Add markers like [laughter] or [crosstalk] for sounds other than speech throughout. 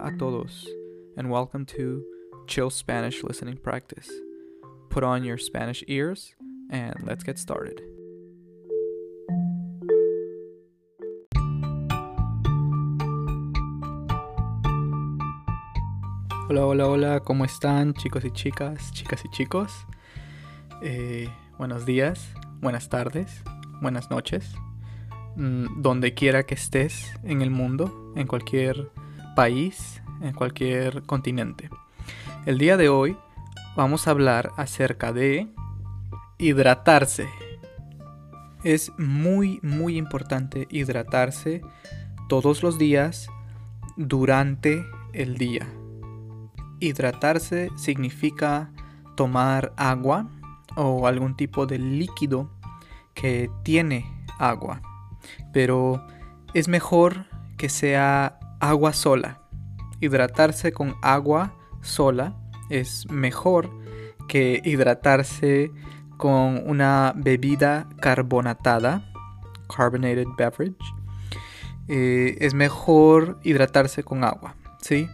A todos, and welcome to Chill Spanish Listening Practice. Put on your Spanish ears, and let's get started. Hola, hola, hola, ¿cómo están chicos y chicas, chicas y chicos? Eh, buenos días, buenas tardes, buenas noches, mm, donde quiera que estés en el mundo, en cualquier país, en cualquier continente. El día de hoy vamos a hablar acerca de hidratarse. Es muy, muy importante hidratarse todos los días durante el día. Hidratarse significa tomar agua o algún tipo de líquido que tiene agua. Pero es mejor que sea agua sola. Hidratarse con agua sola es mejor que hidratarse con una bebida carbonatada, carbonated beverage. Eh, es mejor hidratarse con agua, ¿sí?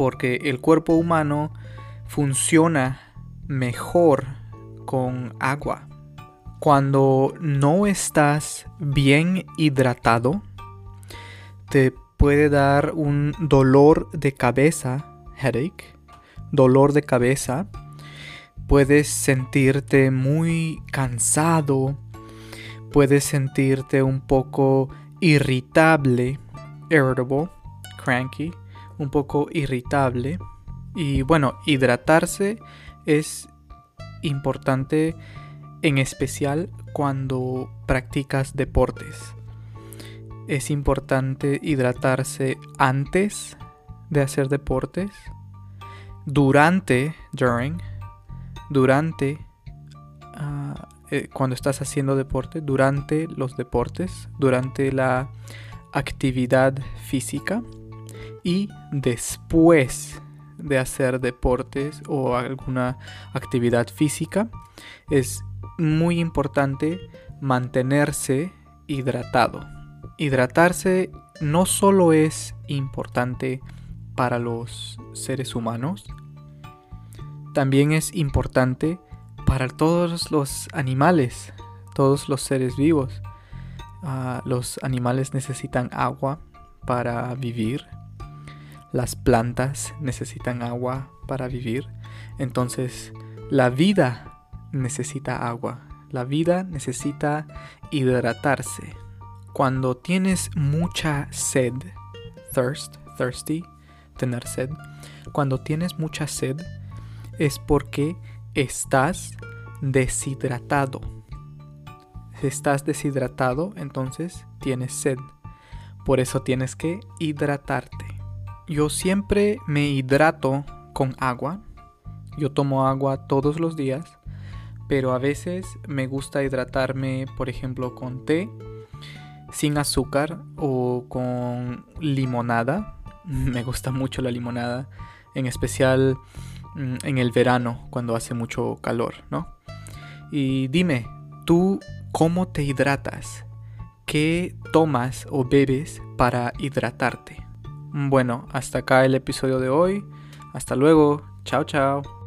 porque el cuerpo humano funciona mejor con agua. Cuando no estás bien hidratado, te puede dar un dolor de cabeza, headache, dolor de cabeza. Puedes sentirte muy cansado, puedes sentirte un poco irritable, irritable, cranky un poco irritable. Y bueno, hidratarse es importante en especial cuando practicas deportes. Es importante hidratarse antes de hacer deportes, durante, during, durante, ah, eh, cuando estás haciendo deporte, durante los deportes, durante la actividad física y después de hacer deportes o alguna actividad física es muy importante mantenerse hidratado. Hidratarse no solo es importante para los seres humanos, también es importante para todos los animales, todos los seres vivos. Ah, los animales necesitan agua para vivir las plantas necesitan agua para vivir, entonces la vida necesita agua, la vida necesita hidratarse. Cuando tienes mucha sed, thirst, thirsty, tener sed, cuando tienes mucha sed es porque estás deshidratado. Si estás deshidratado, entonces tienes sed. Por eso tienes que hidratarte. Yo siempre me hidrato con agua. Yo tomo agua todos los días, pero a veces me gusta hidratarme, por ejemplo, con té, sin azúcar o con limonada. [laughs] Me gusta mucho la limonada, en especial mm, en el verano, cuando hace mucho calor, ¿no? Y dime, ¿tú cómo te hidratas? ¿Qué tomas o bebes para hidratarte? Bueno, hasta acá el episodio de hoy. Hasta luego. Chao, chao.